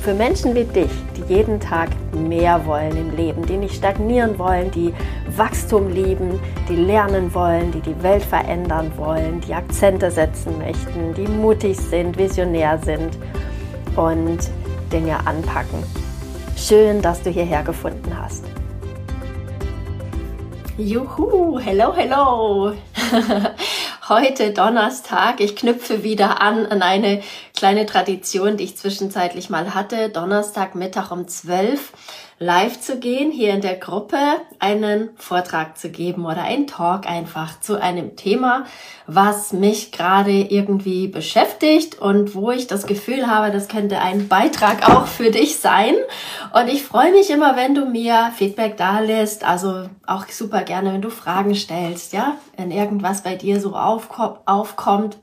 für Menschen wie dich, die jeden Tag mehr wollen im Leben, die nicht stagnieren wollen, die Wachstum lieben, die lernen wollen, die die Welt verändern wollen, die Akzente setzen möchten, die mutig sind, visionär sind und Dinge anpacken. Schön, dass du hierher gefunden hast. Juhu, hello, hello. Heute Donnerstag. Ich knüpfe wieder an an eine kleine Tradition, die ich zwischenzeitlich mal hatte. Donnerstag Mittag um 12 live zu gehen, hier in der Gruppe einen Vortrag zu geben oder einen Talk einfach zu einem Thema, was mich gerade irgendwie beschäftigt und wo ich das Gefühl habe, das könnte ein Beitrag auch für dich sein. Und ich freue mich immer, wenn du mir Feedback da lässt. Also auch super gerne, wenn du Fragen stellst, ja, wenn irgendwas bei dir so aufkommt,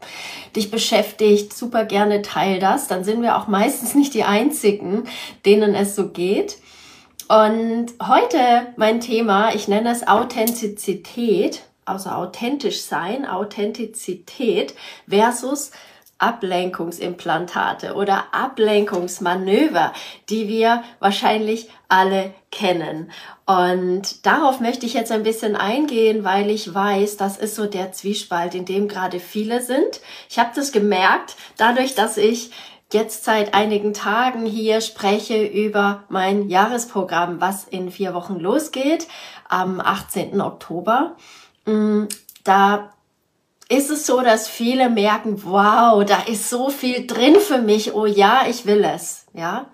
dich beschäftigt, super gerne teil das. Dann sind wir auch meistens nicht die einzigen, denen es so geht. Und heute mein Thema, ich nenne es Authentizität, also authentisch sein, Authentizität versus Ablenkungsimplantate oder Ablenkungsmanöver, die wir wahrscheinlich alle kennen. Und darauf möchte ich jetzt ein bisschen eingehen, weil ich weiß, das ist so der Zwiespalt, in dem gerade viele sind. Ich habe das gemerkt, dadurch, dass ich jetzt seit einigen Tagen hier spreche über mein Jahresprogramm, was in vier Wochen losgeht, am 18. Oktober. Mm, da ist es so, dass viele merken, wow, da ist so viel drin für mich. Oh ja, ich will es. Ja.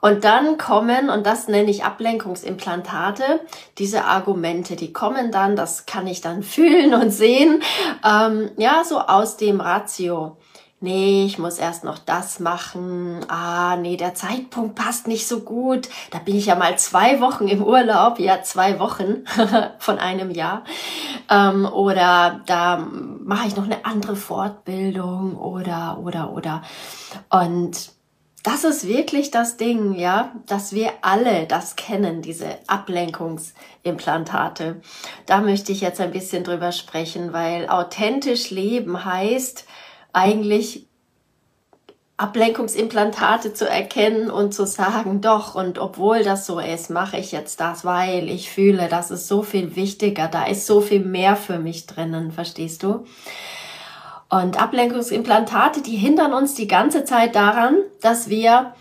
Und dann kommen, und das nenne ich Ablenkungsimplantate, diese Argumente, die kommen dann, das kann ich dann fühlen und sehen, ähm, ja, so aus dem Ratio nee, ich muss erst noch das machen, ah, nee, der Zeitpunkt passt nicht so gut, da bin ich ja mal zwei Wochen im Urlaub, ja, zwei Wochen von einem Jahr, ähm, oder da mache ich noch eine andere Fortbildung oder, oder, oder. Und das ist wirklich das Ding, ja, dass wir alle das kennen, diese Ablenkungsimplantate. Da möchte ich jetzt ein bisschen drüber sprechen, weil authentisch leben heißt, eigentlich Ablenkungsimplantate zu erkennen und zu sagen, doch, und obwohl das so ist, mache ich jetzt das, weil ich fühle, das ist so viel wichtiger, da ist so viel mehr für mich drinnen, verstehst du? Und Ablenkungsimplantate, die hindern uns die ganze Zeit daran, dass wir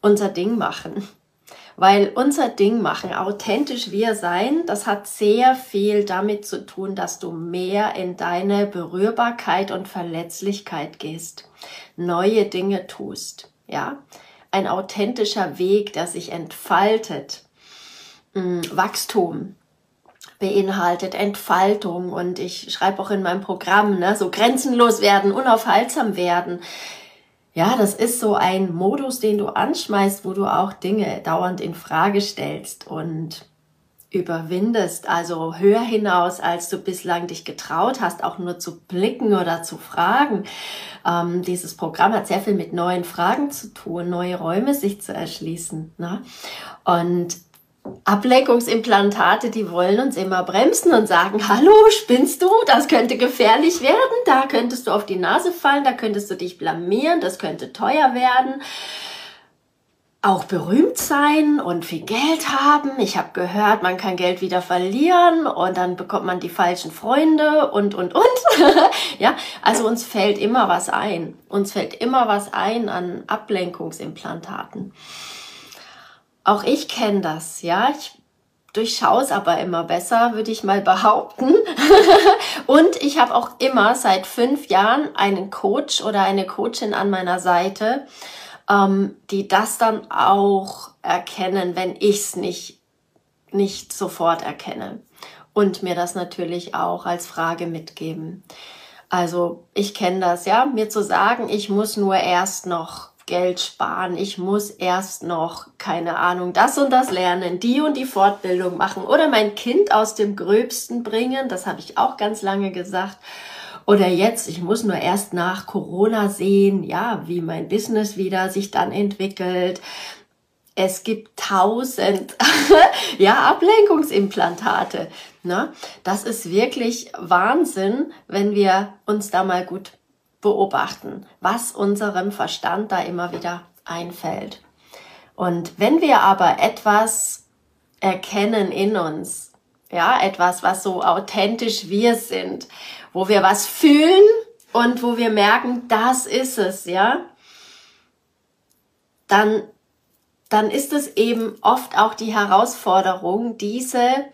unser Ding machen. Weil unser Ding machen, authentisch wir sein, das hat sehr viel damit zu tun, dass du mehr in deine Berührbarkeit und Verletzlichkeit gehst, neue Dinge tust, ja? Ein authentischer Weg, der sich entfaltet, hm, Wachstum, beinhaltet Entfaltung und ich schreibe auch in meinem Programm, ne, so grenzenlos werden, unaufhaltsam werden, ja, das ist so ein Modus, den du anschmeißt, wo du auch Dinge dauernd in Frage stellst und überwindest, also höher hinaus, als du bislang dich getraut hast, auch nur zu blicken oder zu fragen. Ähm, dieses Programm hat sehr viel mit neuen Fragen zu tun, neue Räume sich zu erschließen. Ne? Und Ablenkungsimplantate, die wollen uns immer bremsen und sagen, hallo, spinnst du? Das könnte gefährlich werden, da könntest du auf die Nase fallen, da könntest du dich blamieren, das könnte teuer werden. Auch berühmt sein und viel Geld haben. Ich habe gehört, man kann Geld wieder verlieren und dann bekommt man die falschen Freunde und, und, und. ja, also uns fällt immer was ein. Uns fällt immer was ein an Ablenkungsimplantaten. Auch ich kenne das, ja. Ich durchschaue es aber immer besser, würde ich mal behaupten. und ich habe auch immer seit fünf Jahren einen Coach oder eine Coachin an meiner Seite, ähm, die das dann auch erkennen, wenn ich es nicht, nicht sofort erkenne. Und mir das natürlich auch als Frage mitgeben. Also ich kenne das, ja, mir zu sagen, ich muss nur erst noch Geld sparen, ich muss erst noch, keine Ahnung, das und das lernen, die und die Fortbildung machen oder mein Kind aus dem Gröbsten bringen, das habe ich auch ganz lange gesagt. Oder jetzt, ich muss nur erst nach Corona sehen, ja, wie mein Business wieder sich dann entwickelt. Es gibt tausend ja, Ablenkungsimplantate. Ne? Das ist wirklich Wahnsinn, wenn wir uns da mal gut beobachten, was unserem Verstand da immer wieder einfällt. Und wenn wir aber etwas erkennen in uns, ja, etwas, was so authentisch wir sind, wo wir was fühlen und wo wir merken, das ist es, ja, dann, dann ist es eben oft auch die Herausforderung, diese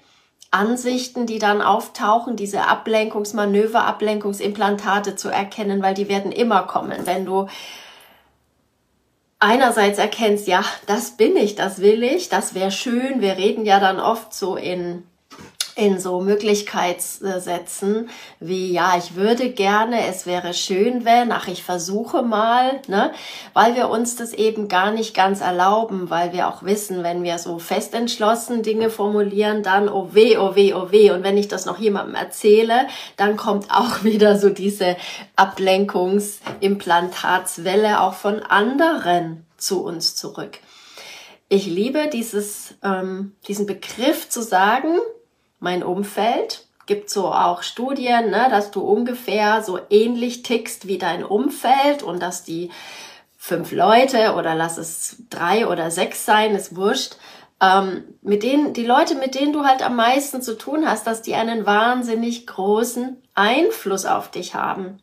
Ansichten, die dann auftauchen, diese Ablenkungsmanöver, Ablenkungsimplantate zu erkennen, weil die werden immer kommen, wenn du einerseits erkennst, ja, das bin ich, das will ich, das wäre schön. Wir reden ja dann oft so in in so Möglichkeitssätzen wie, ja, ich würde gerne, es wäre schön, wenn, ach, ich versuche mal, ne, weil wir uns das eben gar nicht ganz erlauben, weil wir auch wissen, wenn wir so fest entschlossen Dinge formulieren, dann, oh weh, oh weh, oh weh, und wenn ich das noch jemandem erzähle, dann kommt auch wieder so diese Ablenkungsimplantatswelle auch von anderen zu uns zurück. Ich liebe dieses, ähm, diesen Begriff zu sagen, mein Umfeld. Gibt so auch Studien, ne, dass du ungefähr so ähnlich tickst wie dein Umfeld und dass die fünf Leute oder lass es drei oder sechs sein, ist wurscht, ähm, mit denen, die Leute, mit denen du halt am meisten zu tun hast, dass die einen wahnsinnig großen Einfluss auf dich haben.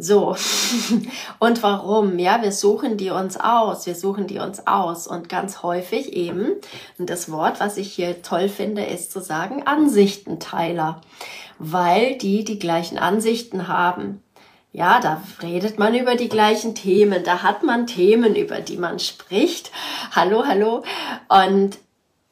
So. Und warum? Ja, wir suchen die uns aus. Wir suchen die uns aus. Und ganz häufig eben, und das Wort, was ich hier toll finde, ist zu sagen Ansichtenteiler. Weil die die gleichen Ansichten haben. Ja, da redet man über die gleichen Themen. Da hat man Themen, über die man spricht. Hallo, hallo. Und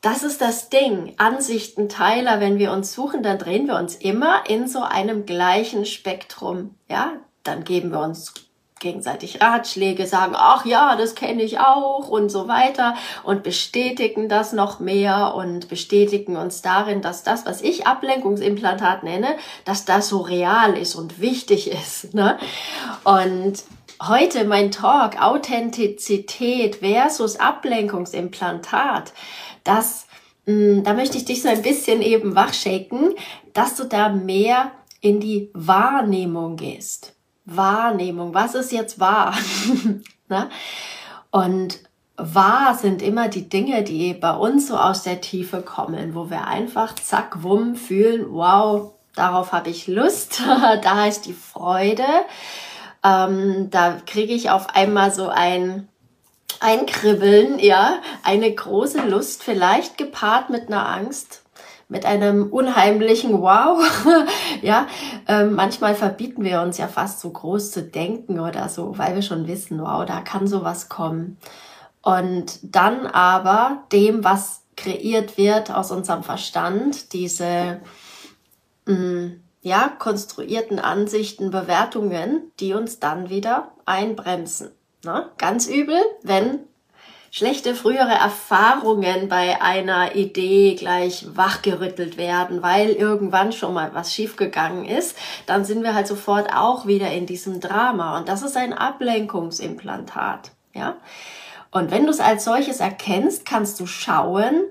das ist das Ding. Ansichtenteiler, wenn wir uns suchen, dann drehen wir uns immer in so einem gleichen Spektrum. Ja, dann geben wir uns gegenseitig Ratschläge, sagen, ach ja, das kenne ich auch und so weiter und bestätigen das noch mehr und bestätigen uns darin, dass das, was ich Ablenkungsimplantat nenne, dass das so real ist und wichtig ist. Ne? Und heute mein Talk, Authentizität versus Ablenkungsimplantat, das, mh, hm, da möchte ich dich so ein bisschen eben wachschaken, dass du da mehr in die Wahrnehmung gehst. Wahrnehmung. Was ist jetzt wahr? ne? Und wahr sind immer die Dinge, die bei uns so aus der Tiefe kommen, wo wir einfach zack, wumm fühlen, wow, darauf habe ich Lust, da ist die Freude. Ähm, da kriege ich auf einmal so ein ein Kribbeln, ja, eine große Lust, vielleicht gepaart mit einer Angst, mit einem unheimlichen Wow. ja, ähm, manchmal verbieten wir uns ja fast so groß zu denken oder so, weil wir schon wissen, wow, da kann sowas kommen. Und dann aber dem, was kreiert wird aus unserem Verstand, diese mh, mm, ja, konstruierten Ansichten, Bewertungen, die uns dann wieder einbremsen. Ne? Ganz übel, wenn schlechte frühere Erfahrungen bei einer Idee gleich wachgerüttelt werden, weil irgendwann schon mal was schiefgegangen ist, dann sind wir halt sofort auch wieder in diesem Drama. Und das ist ein Ablenkungsimplantat. Ja? Und wenn du es als solches erkennst, kannst du schauen,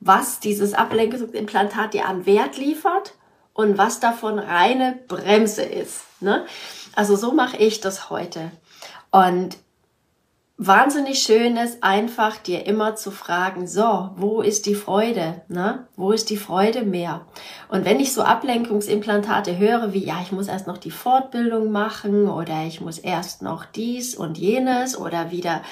was dieses Ablenkungsimplantat dir an Wert liefert und was davon reine Bremse ist. Ne? Also so mache ich das heute. Und wahnsinnig schön ist, einfach dir immer zu fragen, so, wo ist die Freude? Ne? Wo ist die Freude mehr? Und wenn ich so Ablenkungsimplantate höre, wie, ja, ich muss erst noch die Fortbildung machen oder ich muss erst noch dies und jenes oder wieder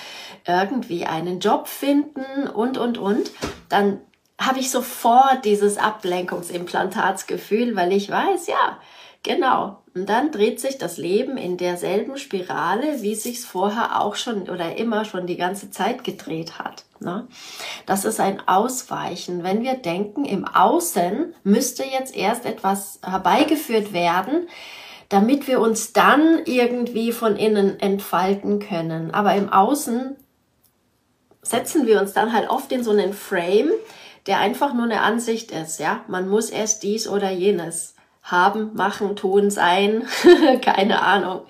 irgendwie einen Job finden und, und, und, dann habe ich sofort dieses Ablenkungsimplantatsgefühl, weil ich weiß, ja, Genau. Und dann dreht sich das Leben in derselben Spirale, wie sich's vorher auch schon oder immer schon die ganze Zeit gedreht hat. Ne? Das ist ein Ausweichen. Wenn wir denken, im Außen müsste jetzt erst etwas herbeigeführt werden, damit wir uns dann irgendwie von innen entfalten können. Aber im Außen setzen wir uns dann halt oft in so einen Frame, der einfach nur eine Ansicht ist, ja. Man muss erst dies oder jenes haben, machen, tun, sein, keine Ahnung.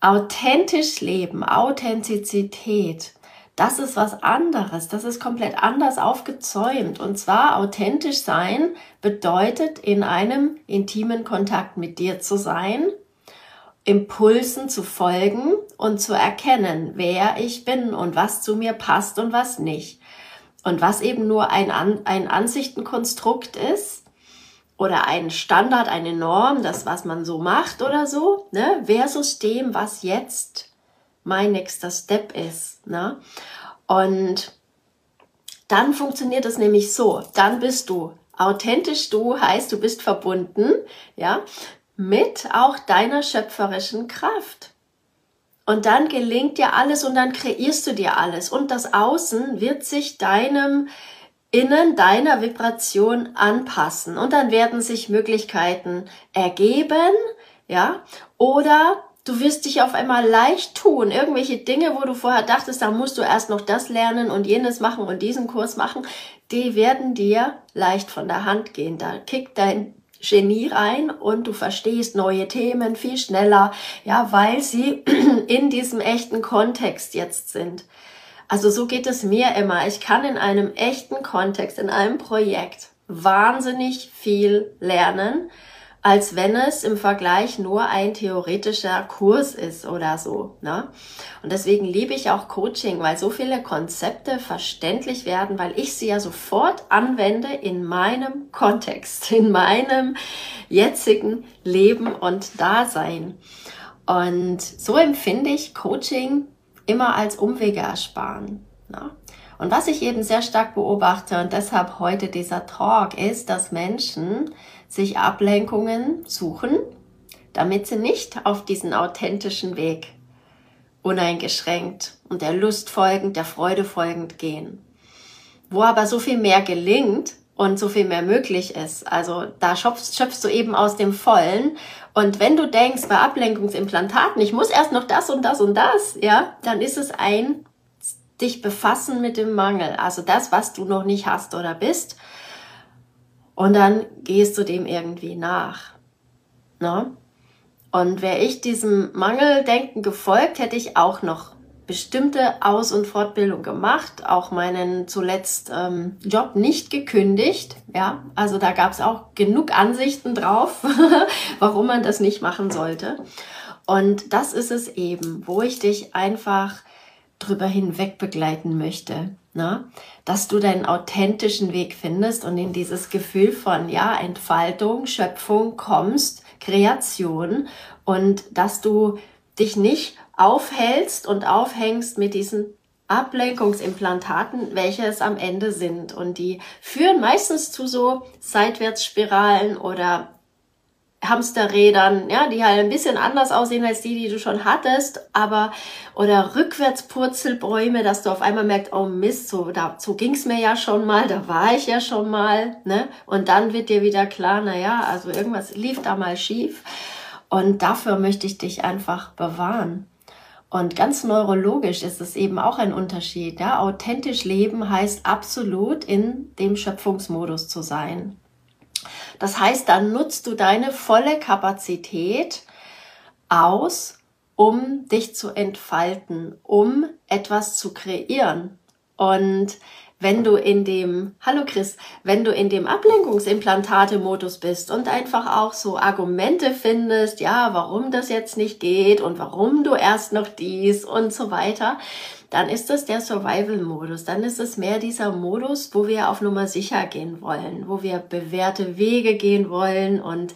Authentisch leben, Authentizität, das ist was anderes, das ist komplett anders aufgezäumt. Und zwar authentisch sein bedeutet in einem intimen Kontakt mit dir zu sein, Impulsen zu folgen und zu erkennen, wer ich bin und was zu mir passt und was nicht. Und was eben nur ein, ein Ansichtenkonstrukt ist oder ein Standard, eine Norm, das, was man so macht oder so, ne, versus dem, was jetzt mein nächster Step ist. Ne? Und dann funktioniert es nämlich so. Dann bist du authentisch du, heißt du bist verbunden, ja, mit auch deiner schöpferischen Kraft. Und dann gelingt dir alles und dann kreierst du dir alles. Und das Außen wird sich deinem Innen, deiner Vibration anpassen. Und dann werden sich Möglichkeiten ergeben, ja, oder du wirst dich auf einmal leicht tun. Irgendwelche Dinge, wo du vorher dachtest, da musst du erst noch das lernen und jenes machen und diesen Kurs machen, die werden dir leicht von der Hand gehen. Da kickt dein Genie rein und du verstehst neue Themen viel schneller, ja, weil sie in diesem echten Kontext jetzt sind. Also so geht es mir immer. Ich kann in einem echten Kontext, in einem Projekt wahnsinnig viel lernen, als wenn es im Vergleich nur ein theoretischer Kurs ist oder so. Ne? Und deswegen liebe ich auch Coaching, weil so viele Konzepte verständlich werden, weil ich sie ja sofort anwende in meinem Kontext, in meinem jetzigen Leben und Dasein. Und so empfinde ich Coaching immer als Umwege ersparen. Ne? Und was ich eben sehr stark beobachte und deshalb heute dieser Talk ist, dass Menschen sich Ablenkungen suchen, damit sie nicht auf diesen authentischen Weg uneingeschränkt und der Lust folgend, der Freude folgend gehen. Wo aber so viel mehr gelingt und so viel mehr möglich ist. Also da schöpfst, schöpfst du eben aus dem Vollen. Und wenn du denkst, bei Ablenkungsimplantaten, ich muss erst noch das und das und das, ja, dann ist es ein dich befassen mit dem Mangel. Also das, was du noch nicht hast oder bist. Und dann gehst du dem irgendwie nach. Ne? Und wäre ich diesem Mangeldenken gefolgt, hätte ich auch noch bestimmte Aus- und Fortbildung gemacht, auch meinen zuletzt ähm, Job nicht gekündigt. Ja, also da gab es auch genug Ansichten drauf, warum man das nicht machen sollte. Und das ist es eben, wo ich dich einfach drüber hinweg begleiten möchte. Ne? Dass du deinen authentischen Weg findest und in dieses Gefühl von ja, Entfaltung, Schöpfung kommst, Kreation und dass du dich nicht aufhältst und aufhängst mit diesen Ablenkungsimplantaten, welche es am Ende sind. Und die führen meistens zu so Seitwärtsspiralen oder Hamsterrädern, ja, die halt ein bisschen anders aussehen als die, die du schon hattest, aber oder Rückwärtspurzelbäume, dass du auf einmal merkst, oh Mist, so, da, so ging's mir ja schon mal, da war ich ja schon mal, ne? Und dann wird dir wieder klar, na ja, also irgendwas lief da mal schief. Und dafür möchte ich dich einfach bewahren. Und ganz neurologisch ist es eben auch ein Unterschied. Ja? Authentisch leben heißt absolut in dem Schöpfungsmodus zu sein. Das heißt, dann nutzt du deine volle Kapazität aus, um dich zu entfalten, um etwas zu kreieren. Und wenn du in dem, hallo Chris, wenn du in dem Ablenkungsimplantate-Modus bist und einfach auch so Argumente findest, ja, warum das jetzt nicht geht und warum du erst noch dies und so weiter, dann ist das der Survival-Modus. Dann ist es mehr dieser Modus, wo wir auf Nummer sicher gehen wollen, wo wir bewährte Wege gehen wollen und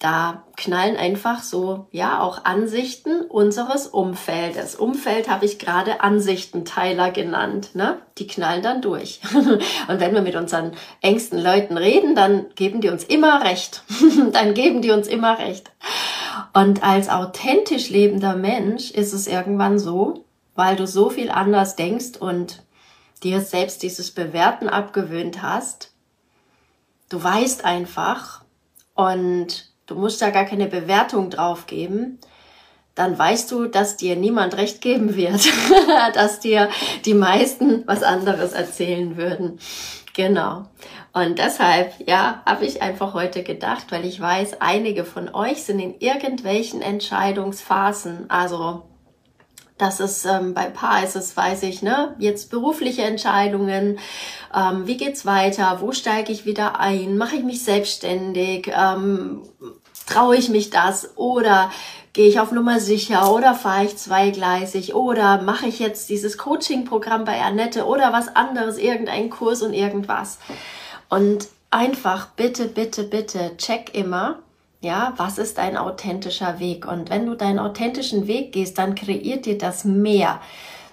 da knallen einfach so, ja, auch Ansichten unseres Umfeldes. Umfeld habe ich gerade Ansichtenteiler genannt, ne? Die knallen dann durch. Und wenn wir mit unseren engsten Leuten reden, dann geben die uns immer recht. dann geben die uns immer recht. Und als authentisch lebender Mensch ist es irgendwann so, weil du so viel anders denkst und dir selbst dieses Bewerten abgewöhnt hast. Du weißt einfach und du musst da gar keine Bewertung drauf geben, dann weißt du, dass dir niemand recht geben wird, dass dir die meisten was anderes erzählen würden. Genau. Und deshalb, ja, habe ich einfach heute gedacht, weil ich weiß, einige von euch sind in irgendwelchen Entscheidungsphasen. Also, das ist ähm, bei Paar ist es, weiß ich, ne, jetzt berufliche Entscheidungen, ähm, wie geht's weiter, wo steige ich wieder ein, mache ich mich selbstständig, ähm, traue ich mich das? Oder gehe ich auf Nummer sicher? Oder fahre ich zweigleisig? Oder mache ich jetzt dieses Coaching-Programm bei Annette? Oder was anderes, irgendein Kurs und irgendwas. Und einfach bitte, bitte, bitte check immer, ja, was ist dein authentischer Weg? Und wenn du deinen authentischen Weg gehst, dann kreiert dir das mehr.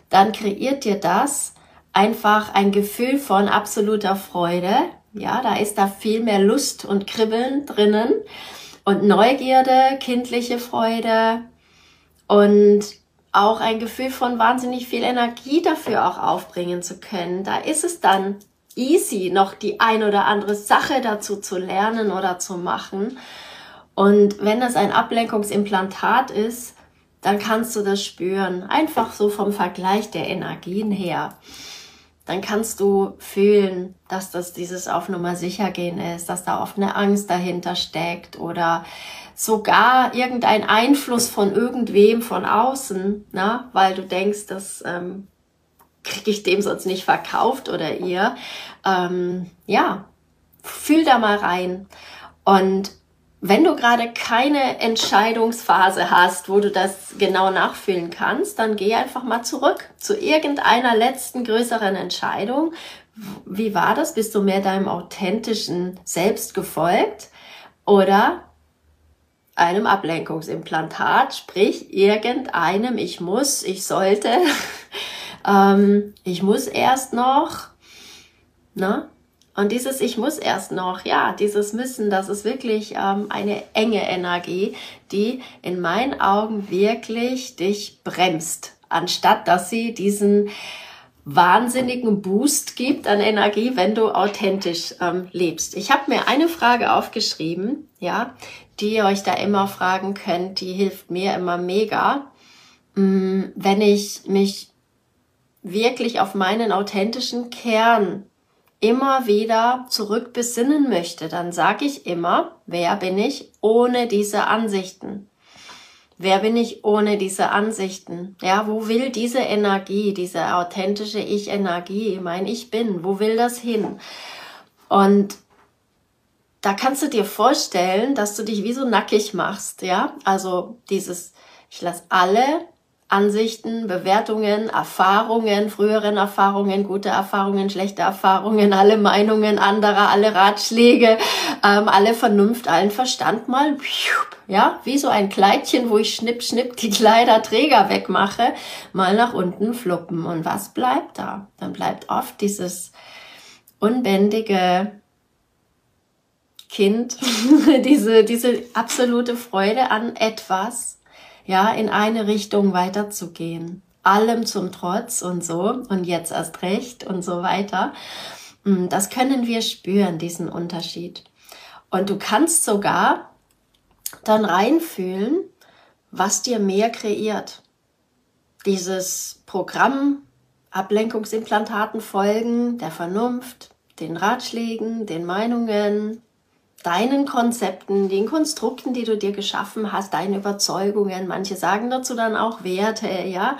Dann kreiert dir das einfach ein Gefühl von absoluter Freude. Ja, da ist da viel mehr Lust und Kribbeln drinnen und Neugierde, kindliche Freude und auch ein Gefühl von wahnsinnig viel Energie dafür auch aufbringen zu können. Da ist es dann easy, noch die ein oder andere Sache dazu zu lernen oder zu machen. Und wenn das ein Ablenkungsimplantat ist, dann kannst du das spüren. Einfach so vom Vergleich der Energien her dann kannst du fühlen, dass das dieses auf Nummer sicher gehen ist, dass da oft eine Angst dahinter steckt oder sogar irgendein Einfluss von irgendwem von außen, na, weil du denkst, das ähm, kriege ich dem sonst nicht verkauft oder ihr. Ähm, ja, fühl da mal rein. Und wenn du gerade keine Entscheidungsphase hast, wo du das genau nachfühlen kannst, dann geh einfach mal zurück zu irgendeiner letzten größeren Entscheidung. Wie war das? Bist du mehr deinem authentischen Selbst gefolgt oder einem Ablenkungsimplantat, sprich irgendeinem ich muss, ich sollte, ähm, ich muss erst noch, ne? Und dieses Ich muss erst noch, ja, dieses Müssen, das ist wirklich ähm, eine enge Energie, die in meinen Augen wirklich dich bremst, anstatt dass sie diesen wahnsinnigen Boost gibt an Energie, wenn du authentisch ähm, lebst. Ich habe mir eine Frage aufgeschrieben, ja, die ihr euch da immer fragen könnt, die hilft mir immer mega, mm, wenn ich mich wirklich auf meinen authentischen Kern immer wieder zurück besinnen möchte, dann sage ich immer, wer bin ich ohne diese Ansichten? Wer bin ich ohne diese Ansichten? Ja, wo will diese Energie, diese authentische Ich-Energie, mein Ich bin, wo will das hin? Und da kannst du dir vorstellen, dass du dich wie so nackig machst, ja? Also dieses, ich lasse alle Ansichten, Bewertungen, Erfahrungen, früheren Erfahrungen, gute Erfahrungen, schlechte Erfahrungen, alle Meinungen anderer, alle Ratschläge, ähm, alle Vernunft, allen Verstand mal, ja, wie so ein Kleidchen, wo ich schnipp, schnipp die Kleiderträger wegmache, mal nach unten fluppen. Und was bleibt da? Dann bleibt oft dieses unbändige Kind, diese, diese absolute Freude an etwas, ja, in eine Richtung weiterzugehen. Allem zum Trotz und so und jetzt erst recht und so weiter. Mm, das können wir spüren, diesen Unterschied. Und du kannst sogar dann reinfühlen, was dir mehr kreiert. Dieses Programm, Ablenkungsimplantaten folgen, der Vernunft, den Ratschlägen, den Meinungen, deinen Konzepten, den Konstrukten, die du dir geschaffen hast, deine Überzeugungen. Manche sagen dazu dann auch Werte, ja,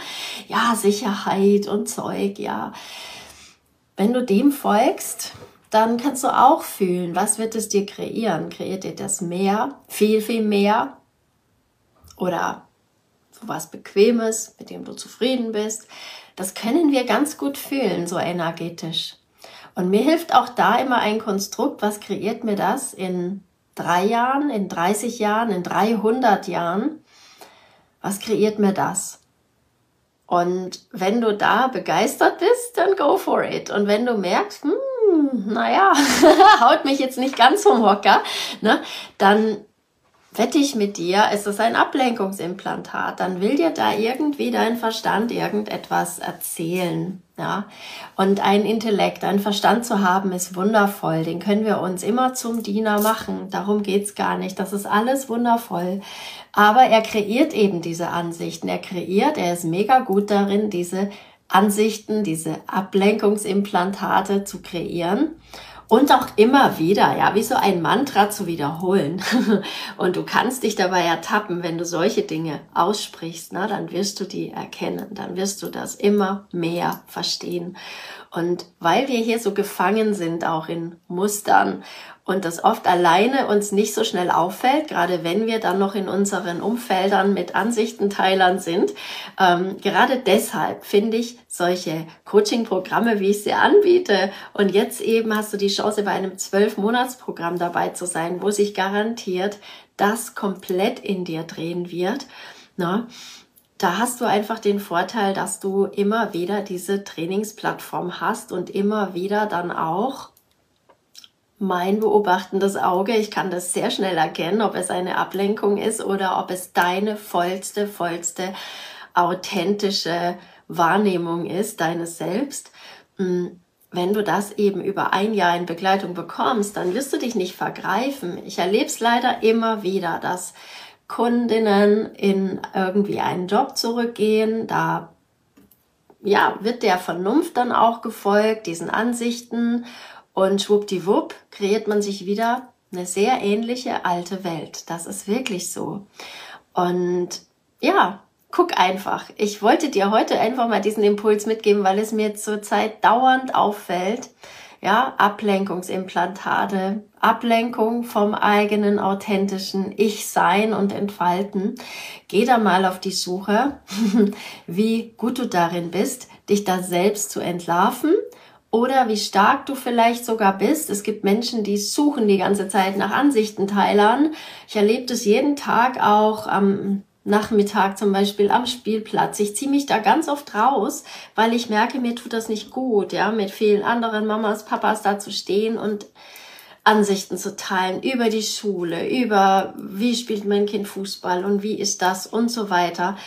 ja, Sicherheit und Zeug, ja. Wenn du dem folgst, dann kannst du auch fühlen, was wird es dir kreieren? Kreiert dir das mehr, viel, viel mehr? Oder so was Bequemes, mit dem du zufrieden bist? Das können wir ganz gut fühlen, so energetisch. Und mir hilft auch da immer ein Konstrukt, was kreiert mir das in drei Jahren, in 30 Jahren, in 300 Jahren? Was kreiert mir das? Und wenn du da begeistert bist, dann go for it. Und wenn du merkst, hm, naja, haut mich jetzt nicht ganz vom Hocker, ne, dann wette ich mit dir, ist es ein Ablenkungsimplantat. Dann will dir da irgendwie dein Verstand irgendetwas erzählen. Ja, und ein Intellekt, ein Verstand zu haben, ist wundervoll. Den können wir uns immer zum Diener machen. Darum geht's gar nicht. Das ist alles wundervoll. Aber er kreiert eben diese Ansichten. Er kreiert, er ist mega gut darin, diese Ansichten, diese Ablenkungsimplantate zu kreieren und auch immer wieder, ja, wie so ein Mantra zu wiederholen. und du kannst dich dabei ertappen, wenn du solche Dinge aussprichst, na, dann wirst du die erkennen, dann wirst du das immer mehr verstehen. Und weil wir hier so gefangen sind, auch in Mustern und das oft alleine uns nicht so schnell auffällt, gerade wenn wir dann noch in unseren Umfeldern mit Ansichtenteilern sind. Ähm, gerade deshalb finde ich solche Coaching-Programme, wie ich sie anbiete. Und jetzt eben hast du die Chance, bei einem Zwölf-Monats-Programm dabei zu sein, wo sich garantiert das komplett in dir drehen wird. Na, da hast du einfach den Vorteil, dass du immer wieder diese Trainingsplattform hast und immer wieder dann auch mein beobachtendes Auge. Ich kann das sehr schnell erkennen, ob es eine Ablenkung ist oder ob es deine vollste, vollste, authentische Wahrnehmung ist, deines Selbst. Hm, wenn du das eben über ein Jahr in Begleitung bekommst, dann wirst du dich nicht vergreifen. Ich erlebe es leider immer wieder, dass Kundinnen in irgendwie einen Job zurückgehen, da ja, wird der Vernunft dann auch gefolgt, diesen Ansichten und schwuppdiwupp kreiert man sich wieder eine sehr ähnliche alte Welt. Das ist wirklich so. Und ja, guck einfach. Ich wollte dir heute einfach mal diesen Impuls mitgeben, weil es mir zurzeit dauernd auffällt. Ja, Ablenkungsimplantate, Ablenkung vom eigenen authentischen Ich-Sein und Entfalten. Geh da mal auf die Suche, wie gut du darin bist, dich da selbst zu entlarven oder wie stark du vielleicht sogar bist. Es gibt Menschen, die suchen die ganze Zeit nach Ansichtenteilern. Ich erlebe das jeden Tag auch am Nachmittag zum Beispiel am Spielplatz. Ich ziehe mich da ganz oft raus, weil ich merke, mir tut das nicht gut, ja, mit vielen anderen Mamas, Papas da zu stehen und Ansichten zu teilen über die Schule, über wie spielt mein Kind Fußball und wie ist das und so weiter.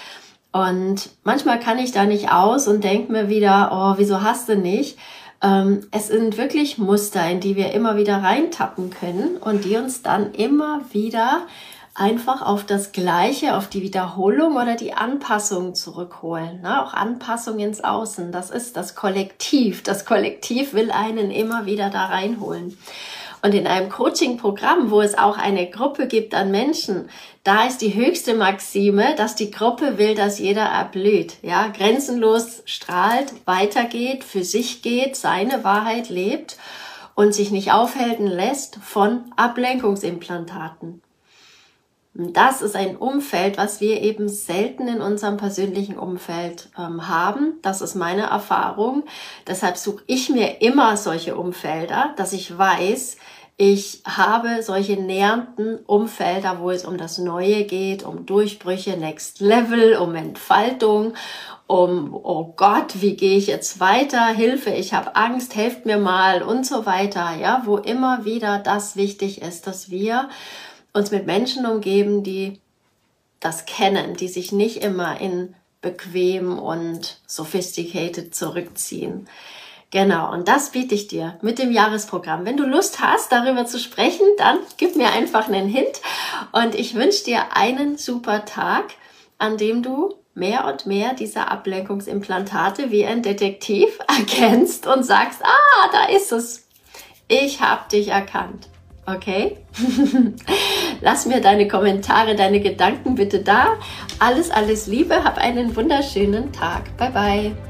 Und manchmal kann ich da nicht aus und denke mir wieder, oh, wieso hast du nicht? Ähm, es sind wirklich Muster, in die wir immer wieder reintappen können und die uns dann immer wieder einfach auf das Gleiche, auf die Wiederholung oder die Anpassung zurückholen. Ne? Auch Anpassung ins Außen, das ist das Kollektiv. Das Kollektiv will einen immer wieder da reinholen. Und in einem Coaching-Programm, wo es auch eine Gruppe gibt an Menschen, da ist die höchste Maxime, dass die Gruppe will, dass jeder erblüht, ja, grenzenlos strahlt, weitergeht, für sich geht, seine Wahrheit lebt und sich nicht aufhalten lässt von Ablenkungsimplantaten. Das ist ein Umfeld, was wir eben selten in unserem persönlichen Umfeld ähm, haben. Das ist meine Erfahrung. Deshalb suche ich mir immer solche Umfelder, dass ich weiß, ich habe solche nähernden Umfelder, wo es um das Neue geht, um Durchbrüche, Next Level, um Entfaltung, um, oh Gott, wie gehe ich jetzt weiter? Hilfe, ich habe Angst, helft mir mal und so weiter. Ja, wo immer wieder das wichtig ist, dass wir uns mit Menschen umgeben, die das kennen, die sich nicht immer in bequem und sophisticated zurückziehen. Genau, und das biete ich dir mit dem Jahresprogramm. Wenn du Lust hast, darüber zu sprechen, dann gib mir einfach einen Hint und ich wünsche dir einen super Tag, an dem du mehr und mehr diese Ablenkungsimplantate wie ein Detektiv erkennst und sagst, ah, da ist es. Ich habe dich erkannt. Okay? Lass mir deine Kommentare, deine Gedanken bitte da. Alles, alles Liebe. Hab einen wunderschönen Tag. Bye, bye.